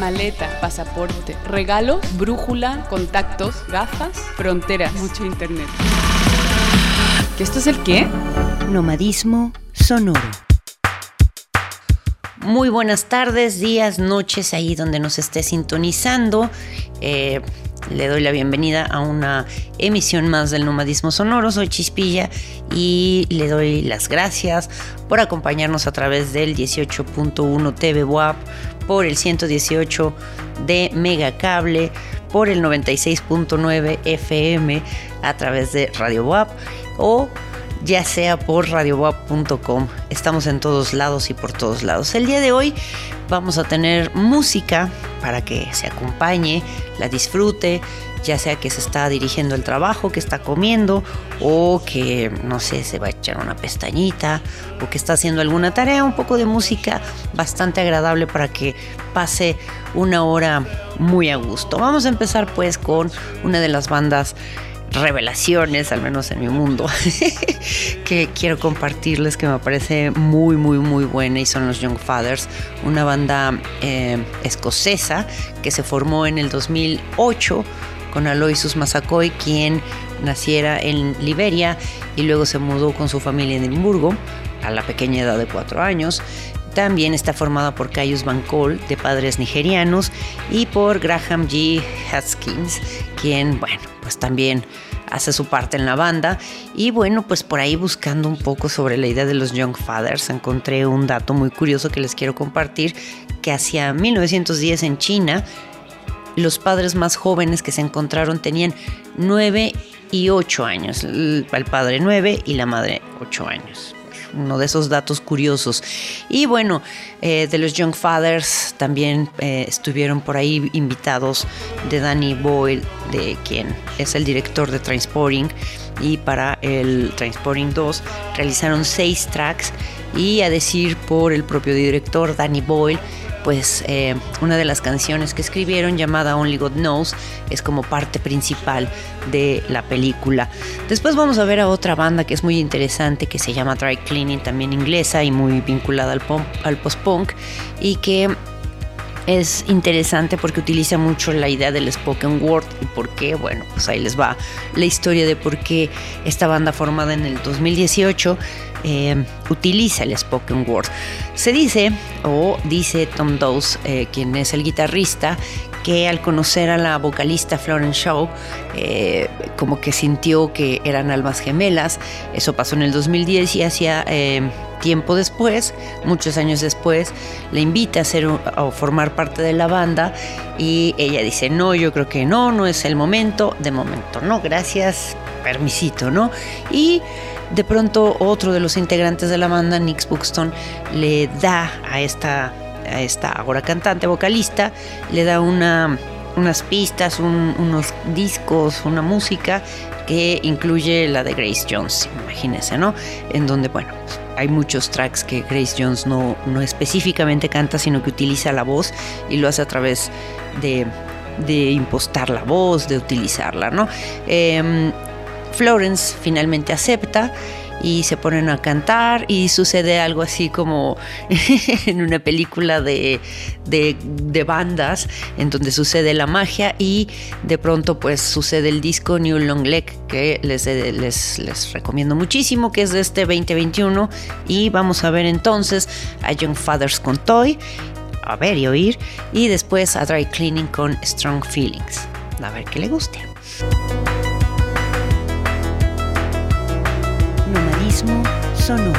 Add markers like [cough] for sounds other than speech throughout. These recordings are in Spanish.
maleta, pasaporte, regalos, brújula, contactos, gafas, fronteras, mucho internet. ¿Que esto es el qué? Nomadismo sonoro. Muy buenas tardes, días, noches, ahí donde nos esté sintonizando. Eh, le doy la bienvenida a una emisión más del Nomadismo Sonoro. Soy Chispilla y le doy las gracias por acompañarnos a través del 18.1 TV WAP, por el 118 de Megacable, por el 96.9 FM a través de Radio WAP o ya sea por radiowap.com. Estamos en todos lados y por todos lados. El día de hoy vamos a tener música para que se acompañe, la disfrute, ya sea que se está dirigiendo el trabajo, que está comiendo o que, no sé, se va a echar una pestañita o que está haciendo alguna tarea, un poco de música bastante agradable para que pase una hora muy a gusto. Vamos a empezar pues con una de las bandas revelaciones, al menos en mi mundo, [laughs] que quiero compartirles que me parece muy, muy, muy buena y son los Young Fathers, una banda eh, escocesa que se formó en el 2008 con Aloysius Masakoy, quien naciera en Liberia y luego se mudó con su familia en Edimburgo a la pequeña edad de cuatro años. También está formada por Caius Van Cole, de padres nigerianos, y por Graham G. Haskins, quien, bueno, pues también hace su parte en la banda. Y bueno, pues por ahí buscando un poco sobre la idea de los Young Fathers, encontré un dato muy curioso que les quiero compartir, que hacia 1910 en China, los padres más jóvenes que se encontraron tenían 9 y 8 años, el padre 9 y la madre 8 años uno de esos datos curiosos. Y bueno, eh, de los Young Fathers también eh, estuvieron por ahí invitados de Danny Boyle, de quien es el director de Transporting. Y para el Transporting 2 realizaron seis tracks y a decir por el propio director Danny Boyle, pues eh, una de las canciones que escribieron llamada Only God Knows es como parte principal de la película. Después vamos a ver a otra banda que es muy interesante que se llama Dry Cleaning, también inglesa y muy vinculada al, al post-punk y que es interesante porque utiliza mucho la idea del spoken word y por qué, bueno, pues ahí les va la historia de por qué esta banda formada en el 2018 eh, utiliza el spoken word. Se dice, o dice Tom Dawes, eh, quien es el guitarrista, que al conocer a la vocalista Florence Shaw, eh, como que sintió que eran almas gemelas. Eso pasó en el 2010 y hacía tiempo después, muchos años después, le invita a, ser, a formar parte de la banda y ella dice, no, yo creo que no, no es el momento, de momento no, gracias, permisito, ¿no? Y de pronto otro de los integrantes de la banda, Nick Buxton, le da a esta, a esta ahora cantante, vocalista, le da una, unas pistas, unos discos, una música que incluye la de Grace Jones, imagínense, ¿no? En donde, bueno, hay muchos tracks que Grace Jones no, no específicamente canta, sino que utiliza la voz y lo hace a través de, de impostar la voz, de utilizarla, ¿no? Em, Florence finalmente acepta y se ponen a cantar y sucede algo así como [laughs] en una película de, bandas en donde sucede la magia y de pronto pues sucede el disco New Long Leg que les, les, les recomiendo muchísimo que es de este 2021 y vamos a ver entonces a Young Fathers con Toy a ver y oír y después a Dry Cleaning con Strong Feelings a ver qué le guste. Sonoro.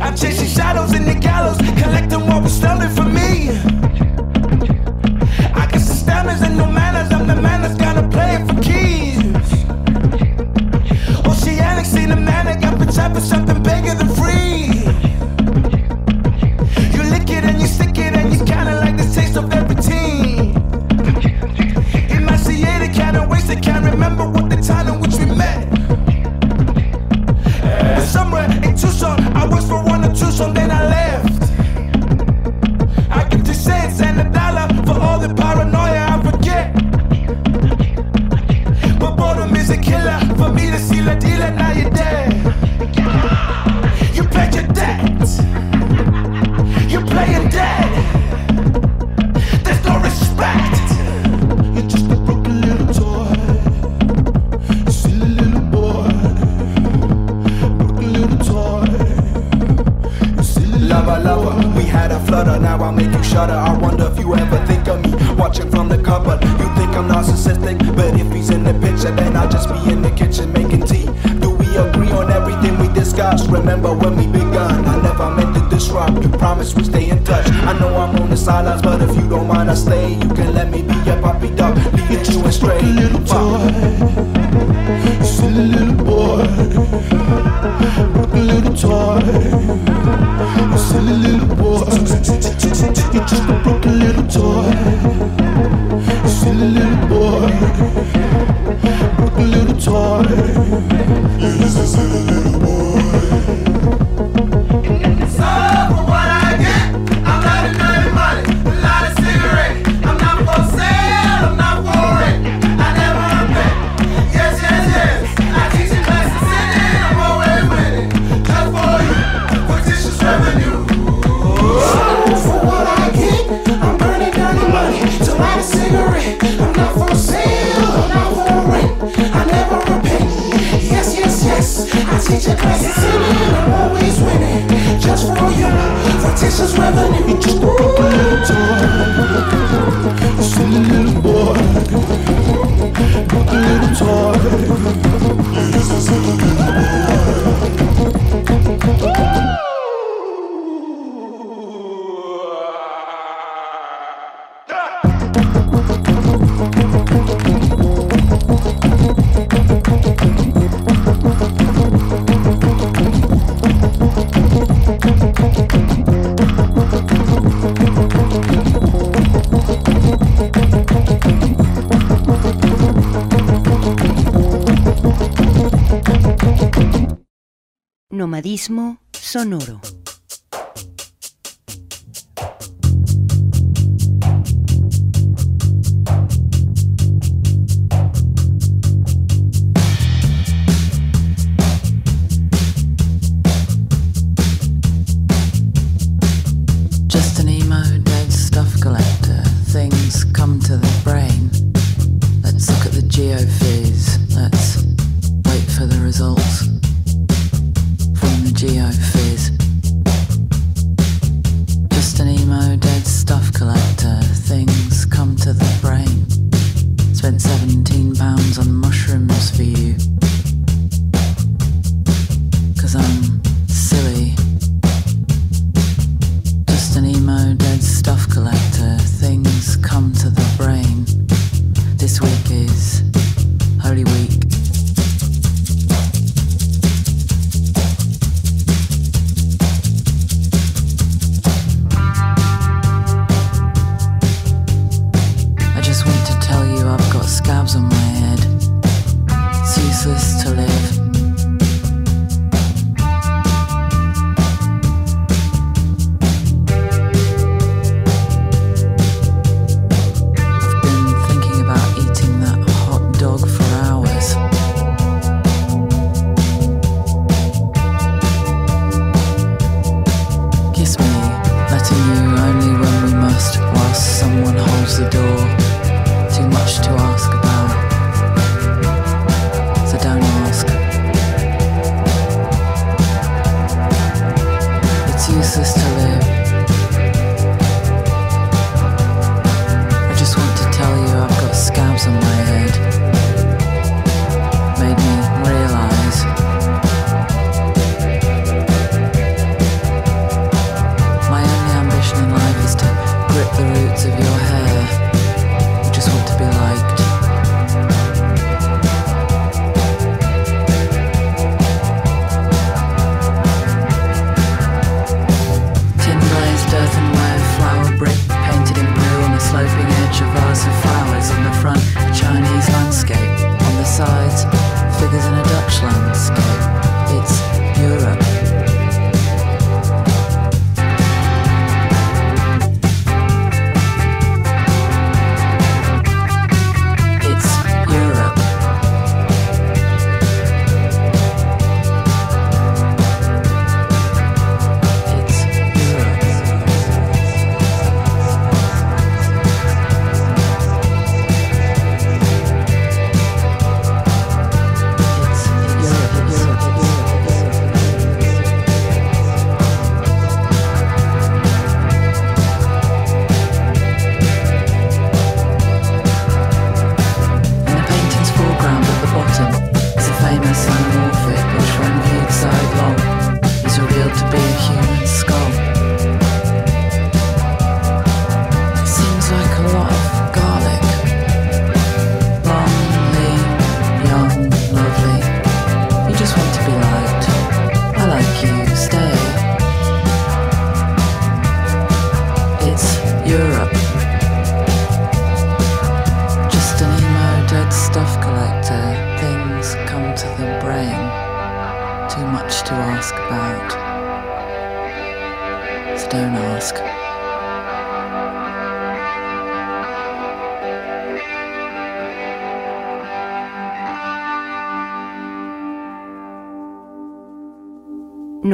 I'm chasing shadows in the gallows, collecting what was stolen from me. I the and manners, I'm the man that's gonna play it for keys. Sonoro.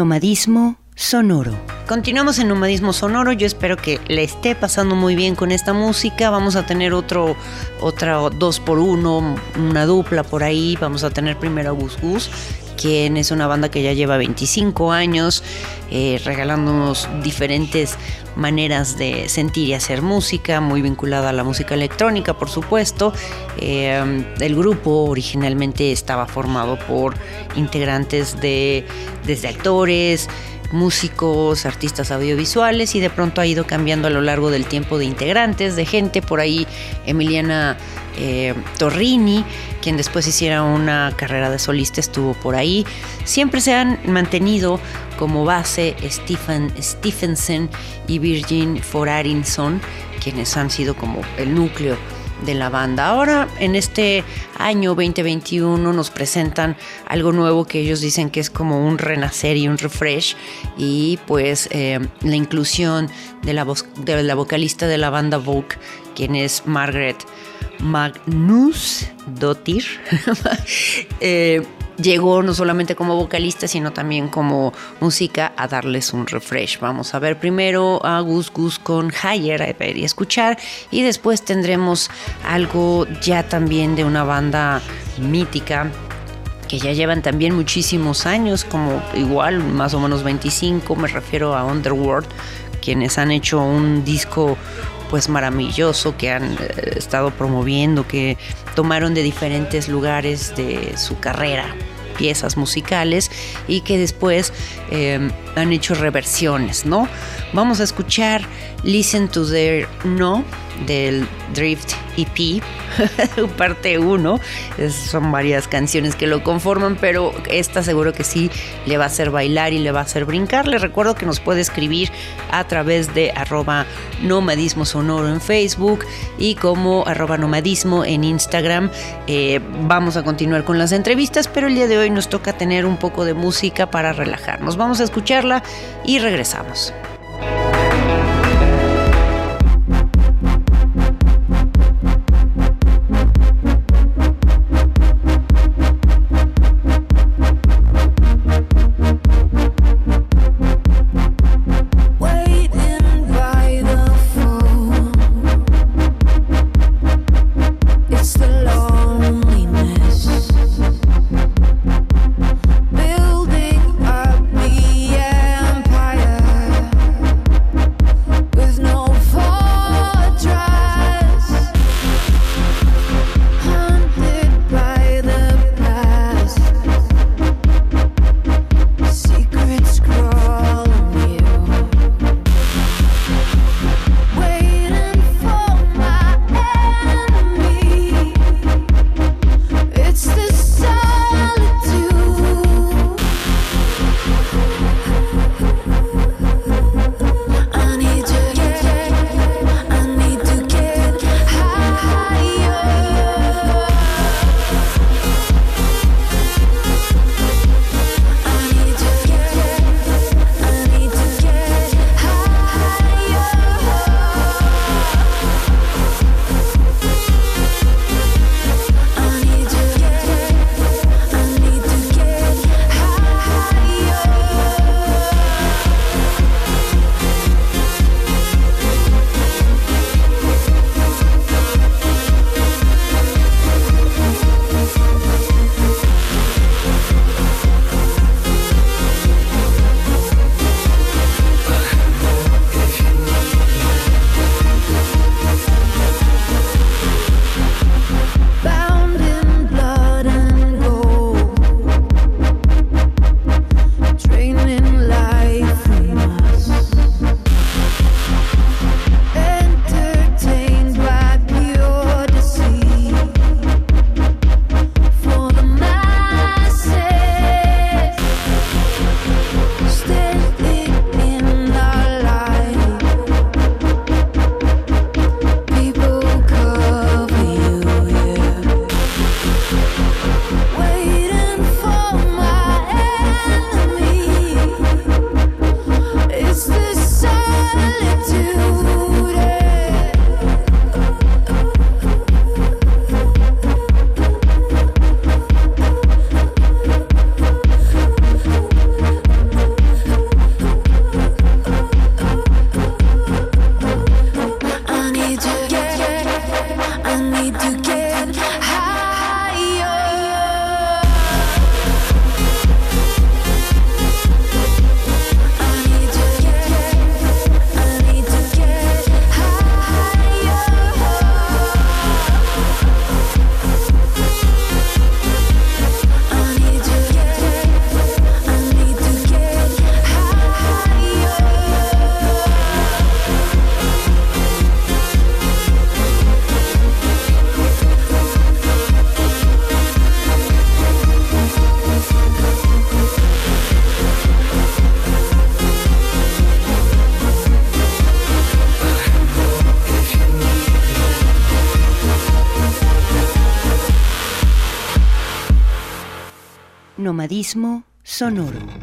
Nomadismo Sonoro. Continuamos en Nomadismo Sonoro. Yo espero que le esté pasando muy bien con esta música. Vamos a tener otro, otra dos por uno, una dupla por ahí. Vamos a tener primero a Gus Gus, quien es una banda que ya lleva 25 años, eh, regalándonos diferentes maneras de sentir y hacer música, muy vinculada a la música electrónica, por supuesto. Eh, el grupo originalmente estaba formado por integrantes de desde actores, músicos, artistas audiovisuales y de pronto ha ido cambiando a lo largo del tiempo de integrantes, de gente. Por ahí Emiliana eh, Torrini, quien después hiciera una carrera de solista, estuvo por ahí. Siempre se han mantenido como base Stephen Stephenson y Virgin Forarinson, quienes han sido como el núcleo de la banda. Ahora, en este año 2021, nos presentan algo nuevo que ellos dicen que es como un renacer y un refresh. Y pues eh, la inclusión de la, de la vocalista de la banda Vogue, quien es Margaret Magnus Dottir. [laughs] eh, llegó no solamente como vocalista, sino también como música a darles un refresh. Vamos a ver primero a Gus Gus con Higher, a ver y escuchar, y después tendremos algo ya también de una banda mítica que ya llevan también muchísimos años, como igual más o menos 25, me refiero a Underworld, quienes han hecho un disco pues maravilloso que han eh, estado promoviendo, que tomaron de diferentes lugares de su carrera piezas musicales y que después eh, han hecho reversiones, ¿no? Vamos a escuchar Listen to Their No del Drift EP, [laughs] parte 1. Son varias canciones que lo conforman, pero esta seguro que sí le va a hacer bailar y le va a hacer brincar. Les recuerdo que nos puede escribir a través de arroba nomadismo sonoro en Facebook y como arroba nomadismo en Instagram. Eh, vamos a continuar con las entrevistas, pero el día de hoy nos toca tener un poco de música para relajarnos. Vamos a escucharla y regresamos. Sonoro.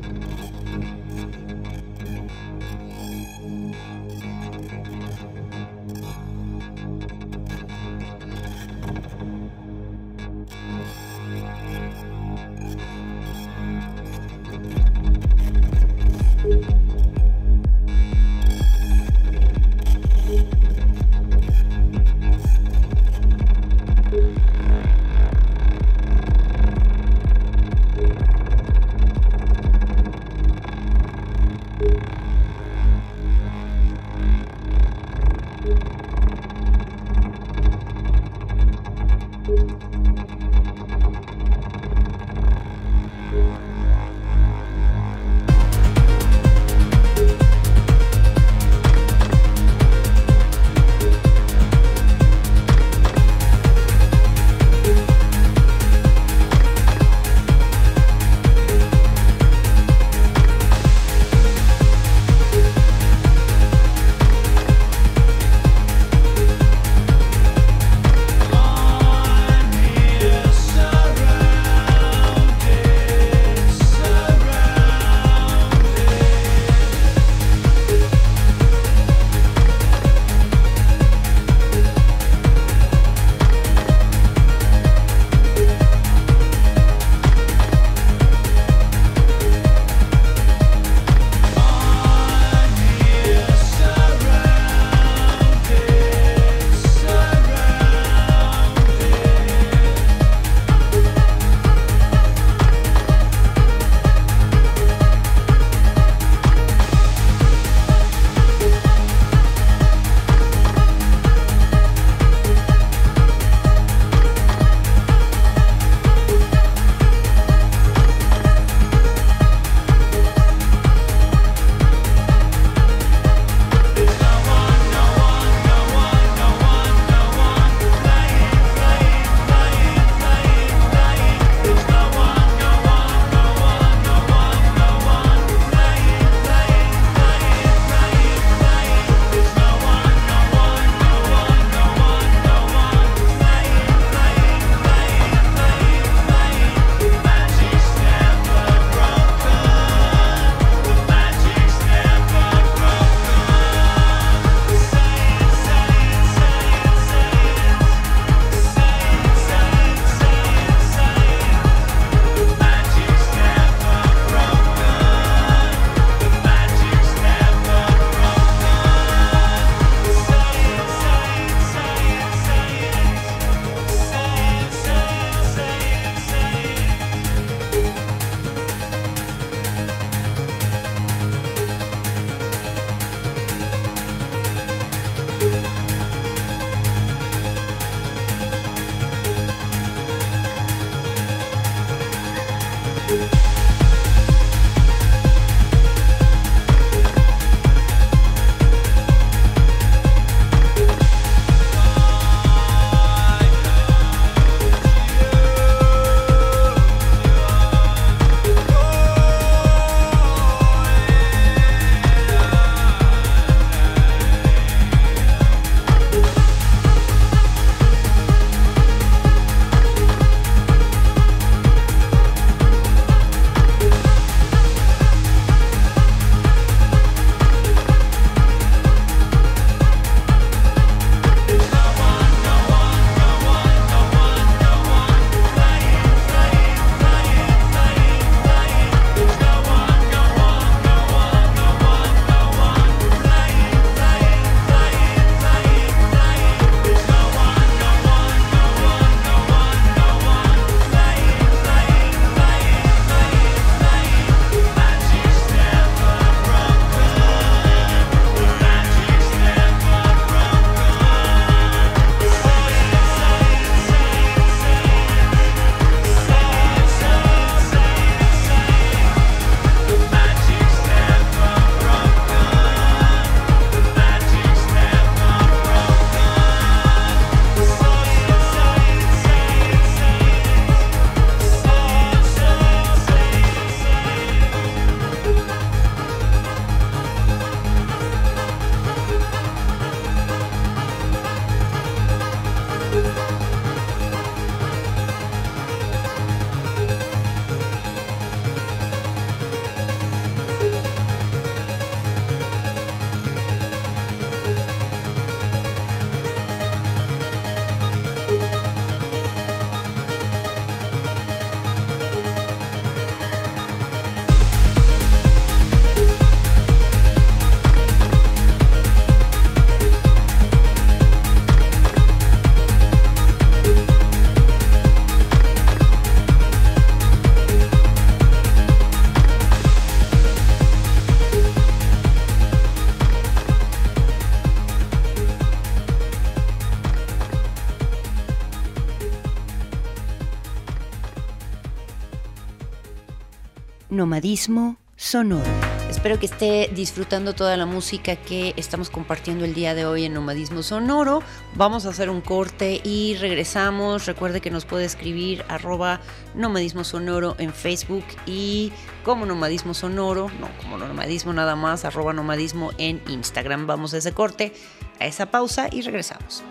Nomadismo sonoro. Espero que esté disfrutando toda la música que estamos compartiendo el día de hoy en Nomadismo Sonoro. Vamos a hacer un corte y regresamos. Recuerde que nos puede escribir arroba Nomadismo Sonoro en Facebook y como Nomadismo Sonoro, no como Nomadismo nada más, arroba Nomadismo en Instagram. Vamos a ese corte, a esa pausa y regresamos.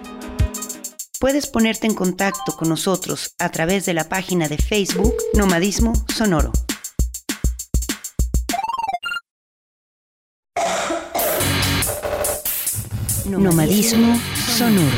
Puedes ponerte en contacto con nosotros a través de la página de Facebook Nomadismo Sonoro. Nomadismo sonoro.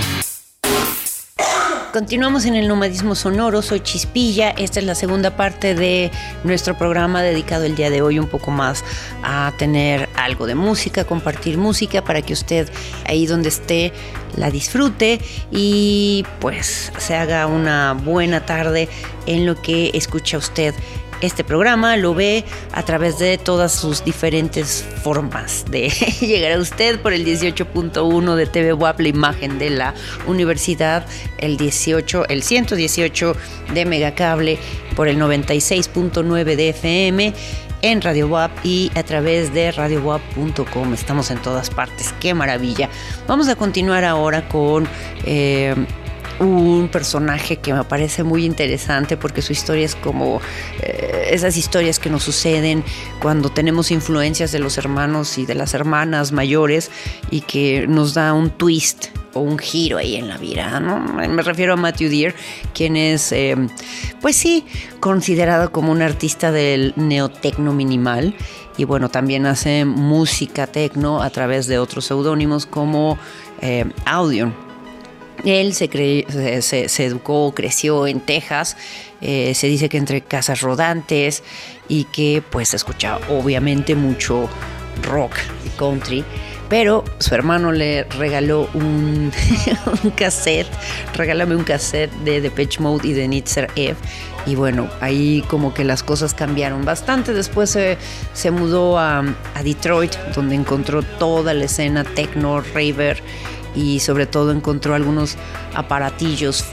Continuamos en el nomadismo sonoro, soy Chispilla, esta es la segunda parte de nuestro programa dedicado el día de hoy un poco más a tener algo de música, compartir música para que usted ahí donde esté la disfrute y pues se haga una buena tarde en lo que escucha usted este programa lo ve a través de todas sus diferentes formas de [laughs] llegar a usted por el 18.1 de TV WAP, la imagen de la universidad, el 18, el 118 de Megacable por el 96.9 de FM en Radio WAP y a través de radiowap.com. Estamos en todas partes. Qué maravilla. Vamos a continuar ahora con eh, un personaje que me parece muy interesante porque su historia es como eh, esas historias que nos suceden cuando tenemos influencias de los hermanos y de las hermanas mayores y que nos da un twist o un giro ahí en la vida, ¿no? Me refiero a Matthew Deere, quien es, eh, pues sí, considerado como un artista del neotecno minimal y bueno, también hace música tecno a través de otros seudónimos como eh, Audion. Él se, cre- se, se- educó, creció en Texas, eh, se dice que entre casas rodantes y que pues escuchaba obviamente mucho rock y country, pero su hermano le regaló un, [laughs] un cassette, regálame un cassette de Depeche Mode y de Nitzer Eve y bueno, ahí como que las cosas cambiaron bastante, después se, se mudó a, a Detroit donde encontró toda la escena techno, raver, y sobre todo encontró algunos aparatillos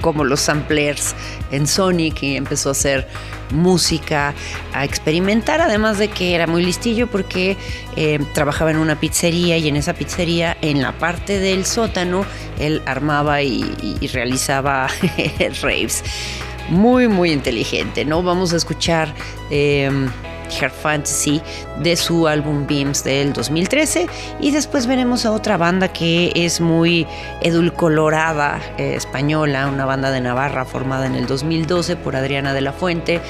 como los samplers en Sonic y empezó a hacer música, a experimentar, además de que era muy listillo porque eh, trabajaba en una pizzería y en esa pizzería, en la parte del sótano, él armaba y, realizaba [laughs] raves. Muy, muy inteligente, ¿no? Vamos a escuchar... eh, Her Fantasy de su álbum Beams del 2013 y después veremos a otra banda que es muy edulcolorada eh, española, una banda de Navarra formada en el 2012 por Adriana de la Fuente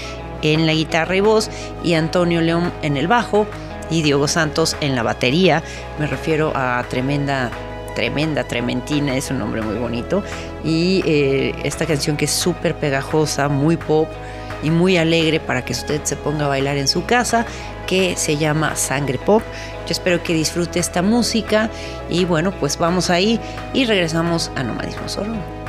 en la guitarra y voz y Antonio León en el bajo y Diogo Santos en la batería. Me refiero a tremenda tremenda, trementina, es un nombre muy bonito. Y eh, esta canción que es súper pegajosa, muy pop y muy alegre para que usted se ponga a bailar en su casa, que se llama Sangre Pop. Yo espero que disfrute esta música y bueno, pues vamos ahí y regresamos a Nomadismo Solo.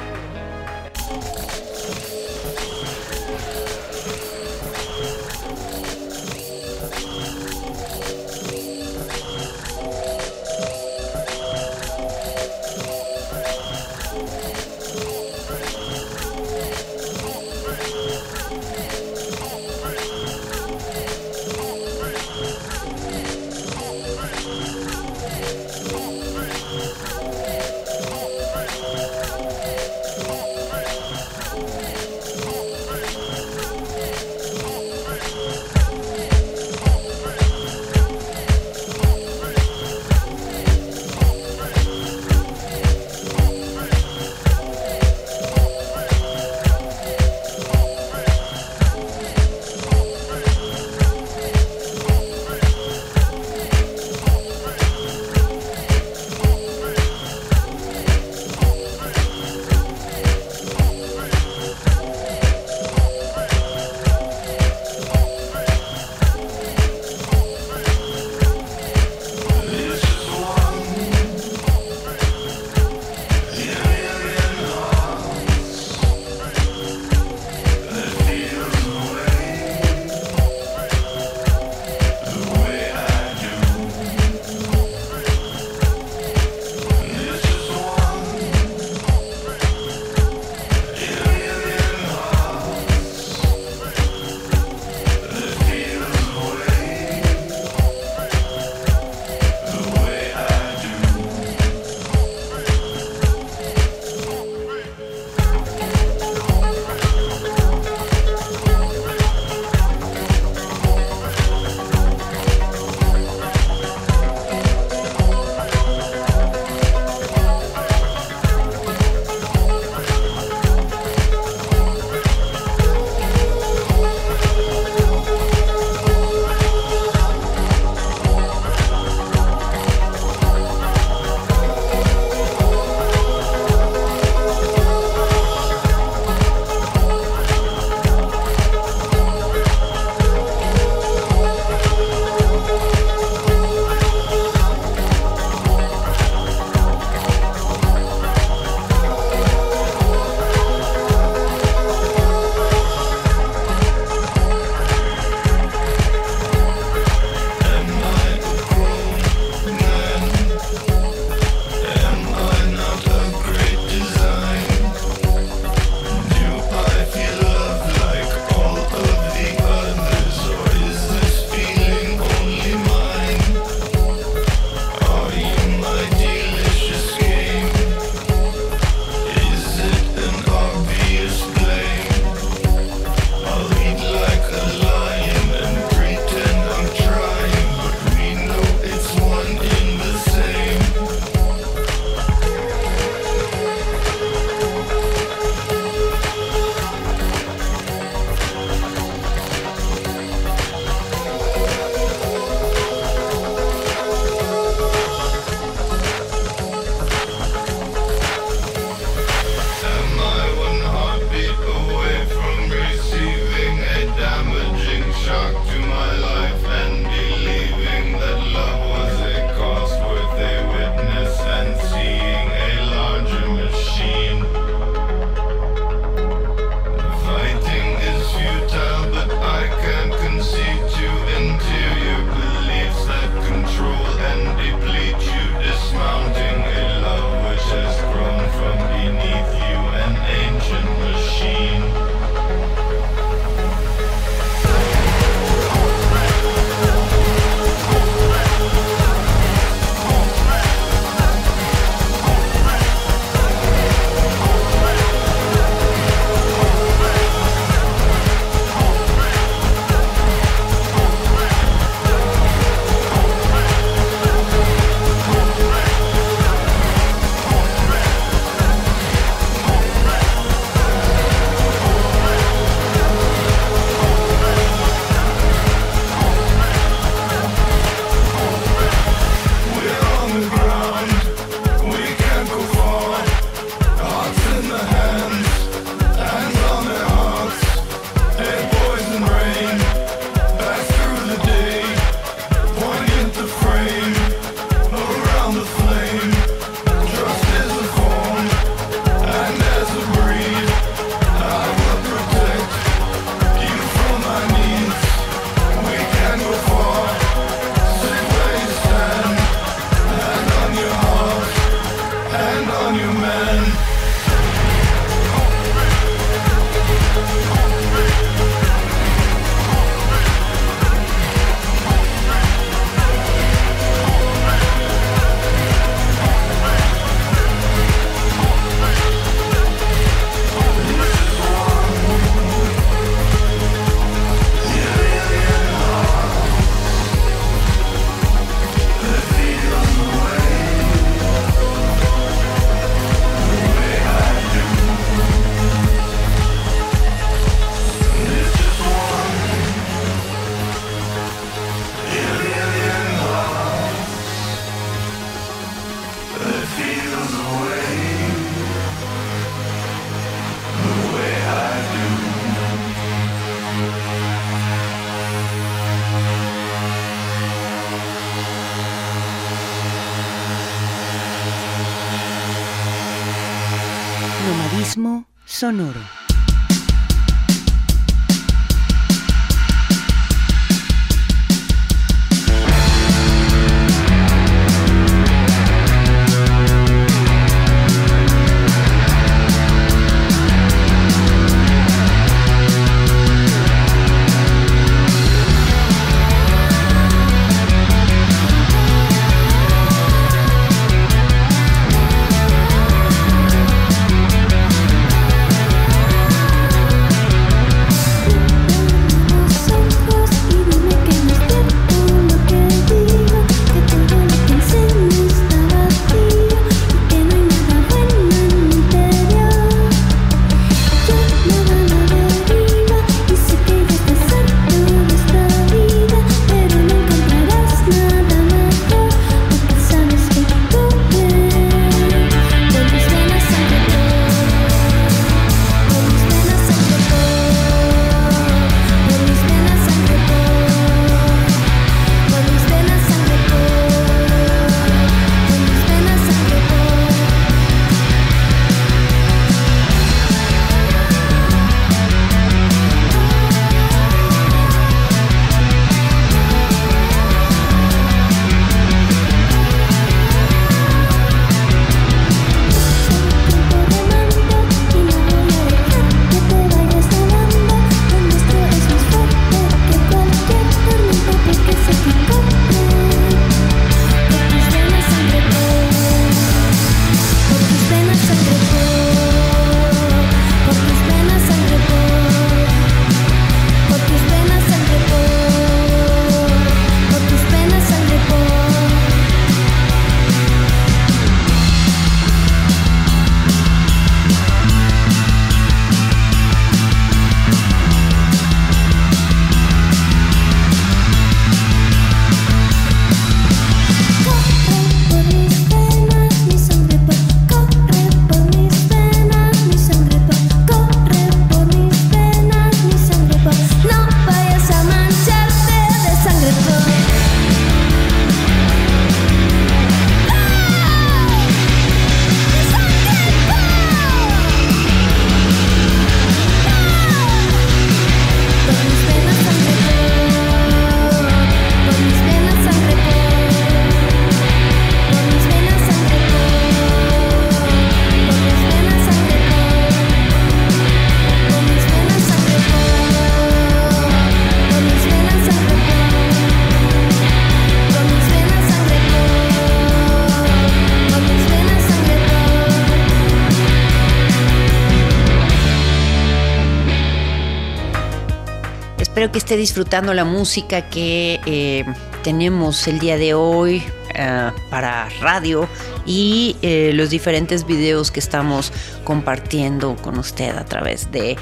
Que esté disfrutando la música que eh, tenemos el día de hoy eh, para radio y eh, los diferentes videos que estamos compartiendo con usted a través de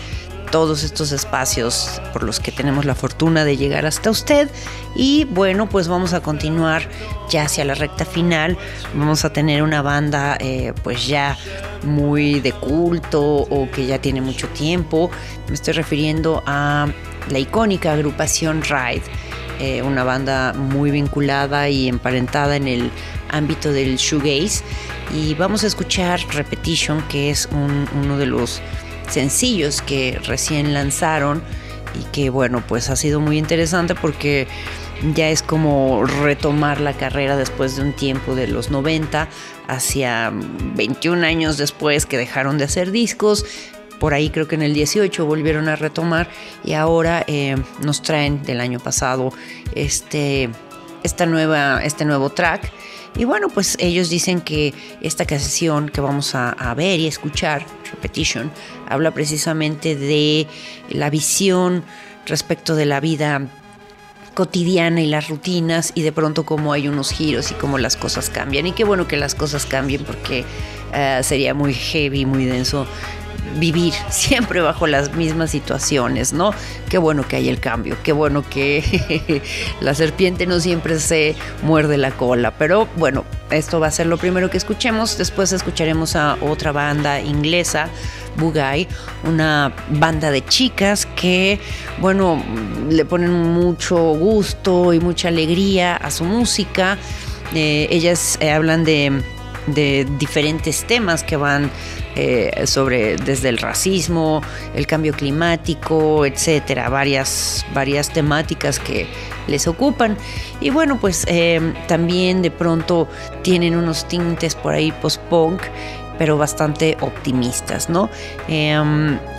todos estos espacios por los que tenemos la fortuna de llegar hasta usted. Y bueno, pues vamos a continuar ya hacia la recta final. Vamos a tener una banda pues ya muy de culto o que ya tiene mucho tiempo. Me estoy refiriendo a la icónica agrupación Ride. eh, una banda muy vinculada y emparentada en el ámbito del shoegaze. Y vamos a escuchar Repetition, que es un- uno de los sencillos que recién lanzaron y que bueno, pues ha sido muy interesante porque ya es como retomar la carrera después de un tiempo de los 90 hacia 21 años después que dejaron de hacer discos. Por ahí creo que en el 18 volvieron a retomar y ahora eh, nos traen del año pasado este, esta nueva, este nuevo track. Y bueno, pues ellos dicen que esta canción que vamos a, ver y escuchar, Repetition, habla precisamente de la visión respecto de la vida cotidiana y las rutinas y de pronto cómo hay unos giros y cómo las cosas cambian. Y qué bueno que las cosas cambien porque eh, sería muy heavy, muy denso vivir [laughs] siempre bajo las mismas situaciones, ¿no? Qué bueno que hay el cambio, qué bueno que [laughs] la serpiente no siempre se muerde la cola, pero bueno, esto va a ser lo primero que escuchemos, después escucharemos a otra banda inglesa, Bugay, una banda de chicas que, bueno, le ponen mucho gusto y mucha alegría a su música. Eh, ellas eh, hablan de, de diferentes temas que van eh, sobre desde el racismo, el cambio climático, etcétera, varias, varias temáticas que les ocupan. Y bueno, pues eh, también de pronto tienen unos tintes por ahí post-punk pero bastante optimistas, ¿no? Eh,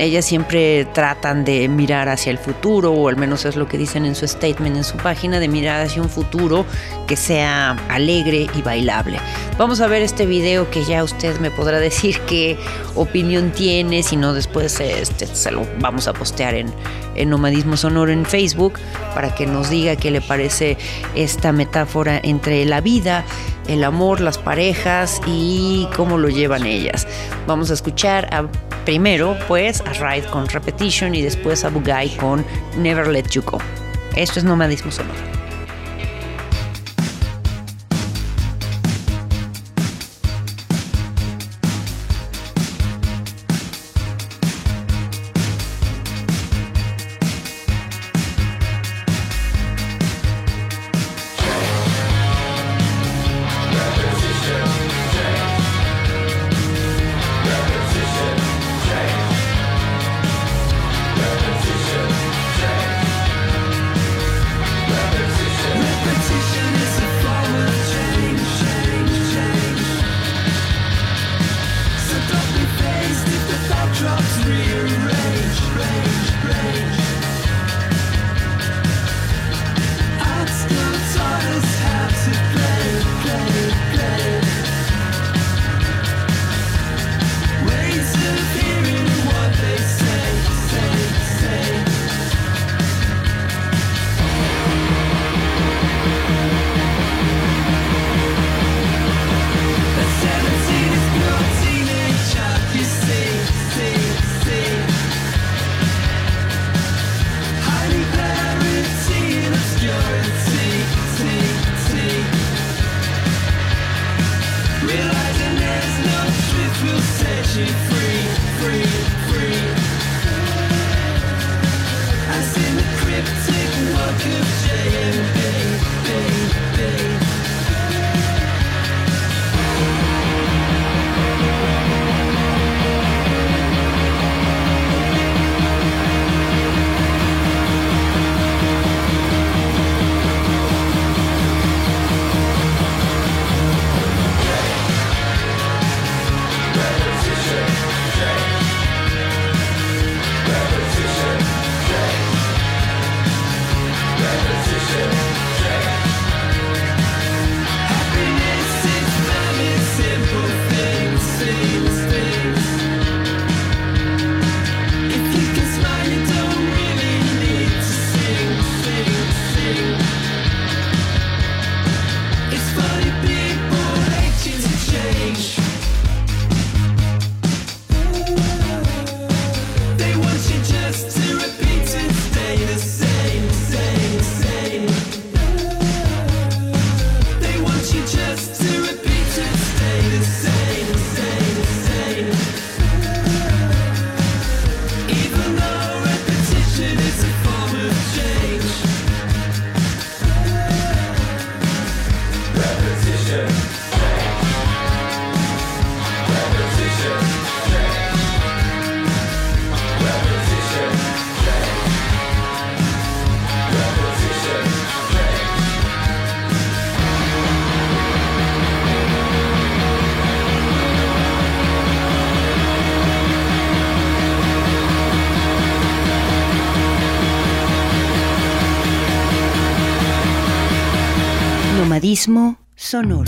ellas siempre tratan de mirar hacia el futuro, o al menos es lo que dicen en su statement en su página, de mirar hacia un futuro que sea alegre y bailable. Vamos a ver este video que ya usted me podrá [laughs] decir qué opinión tiene, si no después este, se lo vamos a postear en, en Nomadismo Sonoro en Facebook para que nos diga qué le parece esta metáfora entre la vida, el amor, las parejas y cómo lo llevan ellas. Vamos a escuchar a, primero pues a Ride con Repetition y después a Bugay con Never Let You Go. Esto es Nomadismo Sonoro. Nomadismo sonoro.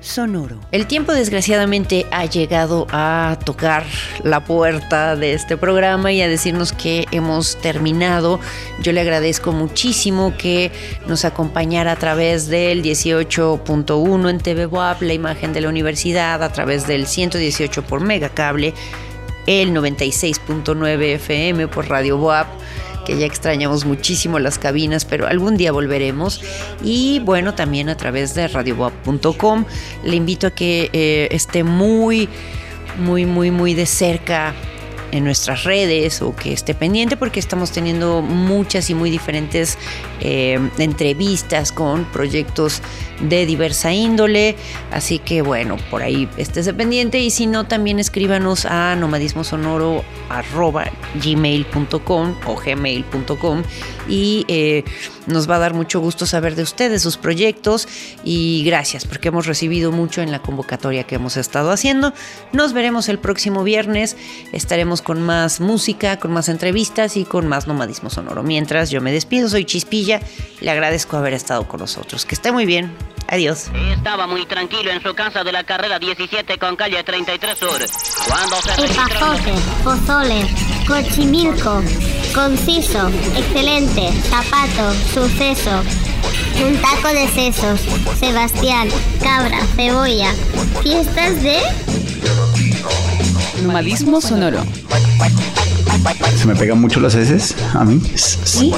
Sonoro. El tiempo desgraciadamente ha llegado a tocar la puerta de este programa y a decirnos que hemos terminado. Yo le agradezco muchísimo que nos acompañara a través del 18.1 en TV WAP, la imagen de la universidad, a través del 118 por Megacable, el 96.9 FM por Radio WAP ya extrañamos muchísimo las cabinas, pero algún día volveremos. Y bueno, también a través de radiowap.com. Le invito a que eh, esté muy, muy, muy, muy de cerca en nuestras redes o que esté pendiente porque estamos teniendo muchas y muy diferentes eh, entrevistas con proyectos de diversa índole. Así que bueno, por ahí estés pendiente y si no, también escríbanos a nomadismosonoro.gmail.com o gmail.com y eh, nos va a dar mucho gusto saber de ustedes, sus proyectos y gracias porque hemos recibido mucho en la convocatoria que hemos estado haciendo. Nos veremos el próximo viernes, estaremos con más música, con más entrevistas y con más nomadismo sonoro. Mientras yo me despido, soy Chispilla, le agradezco haber estado con nosotros. Que esté muy bien. Adiós. Estaba muy tranquilo en su casa de la carrera 17 con calle 33 Sur. Cuando se. Epazote, pozole, cochimilco, conciso, excelente, zapato, suceso, un taco de sesos, Sebastián, cabra, cebolla, fiestas de... Nomadismo sonoro. Se me pegan mucho las heces a mí. ¿Sí?